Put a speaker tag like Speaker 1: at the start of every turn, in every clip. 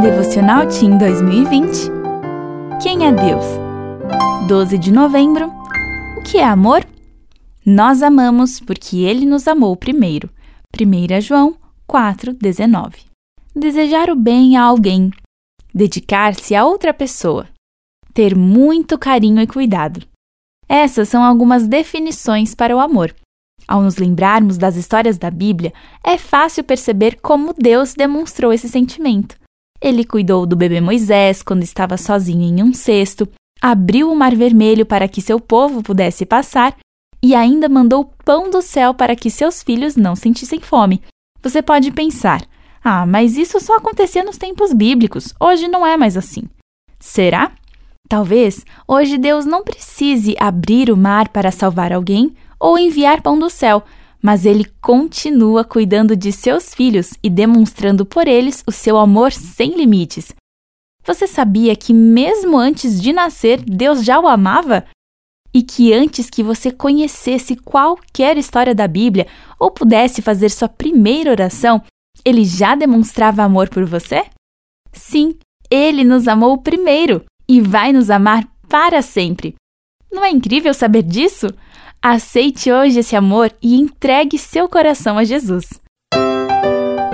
Speaker 1: Devocional Team 2020 Quem é Deus? 12 de novembro O que é amor? Nós amamos porque Ele nos amou primeiro. 1 João 4,19 Desejar o bem a alguém. Dedicar-se a outra pessoa. Ter muito carinho e cuidado. Essas são algumas definições para o amor. Ao nos lembrarmos das histórias da Bíblia, é fácil perceber como Deus demonstrou esse sentimento. Ele cuidou do bebê Moisés quando estava sozinho em um cesto, abriu o Mar Vermelho para que seu povo pudesse passar e ainda mandou pão do céu para que seus filhos não sentissem fome. Você pode pensar: ah, mas isso só acontecia nos tempos bíblicos, hoje não é mais assim. Será? Talvez hoje Deus não precise abrir o mar para salvar alguém ou enviar pão do céu, mas ele continua cuidando de seus filhos e demonstrando por eles o seu amor sem limites. Você sabia que, mesmo antes de nascer, Deus já o amava? E que antes que você conhecesse qualquer história da Bíblia ou pudesse fazer sua primeira oração, ele já demonstrava amor por você? Sim, ele nos amou primeiro e vai nos amar para sempre. Não é incrível saber disso? Aceite hoje esse amor e entregue seu coração a Jesus.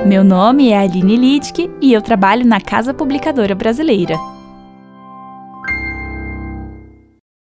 Speaker 1: Meu nome é Aline Littke e eu trabalho na Casa Publicadora Brasileira.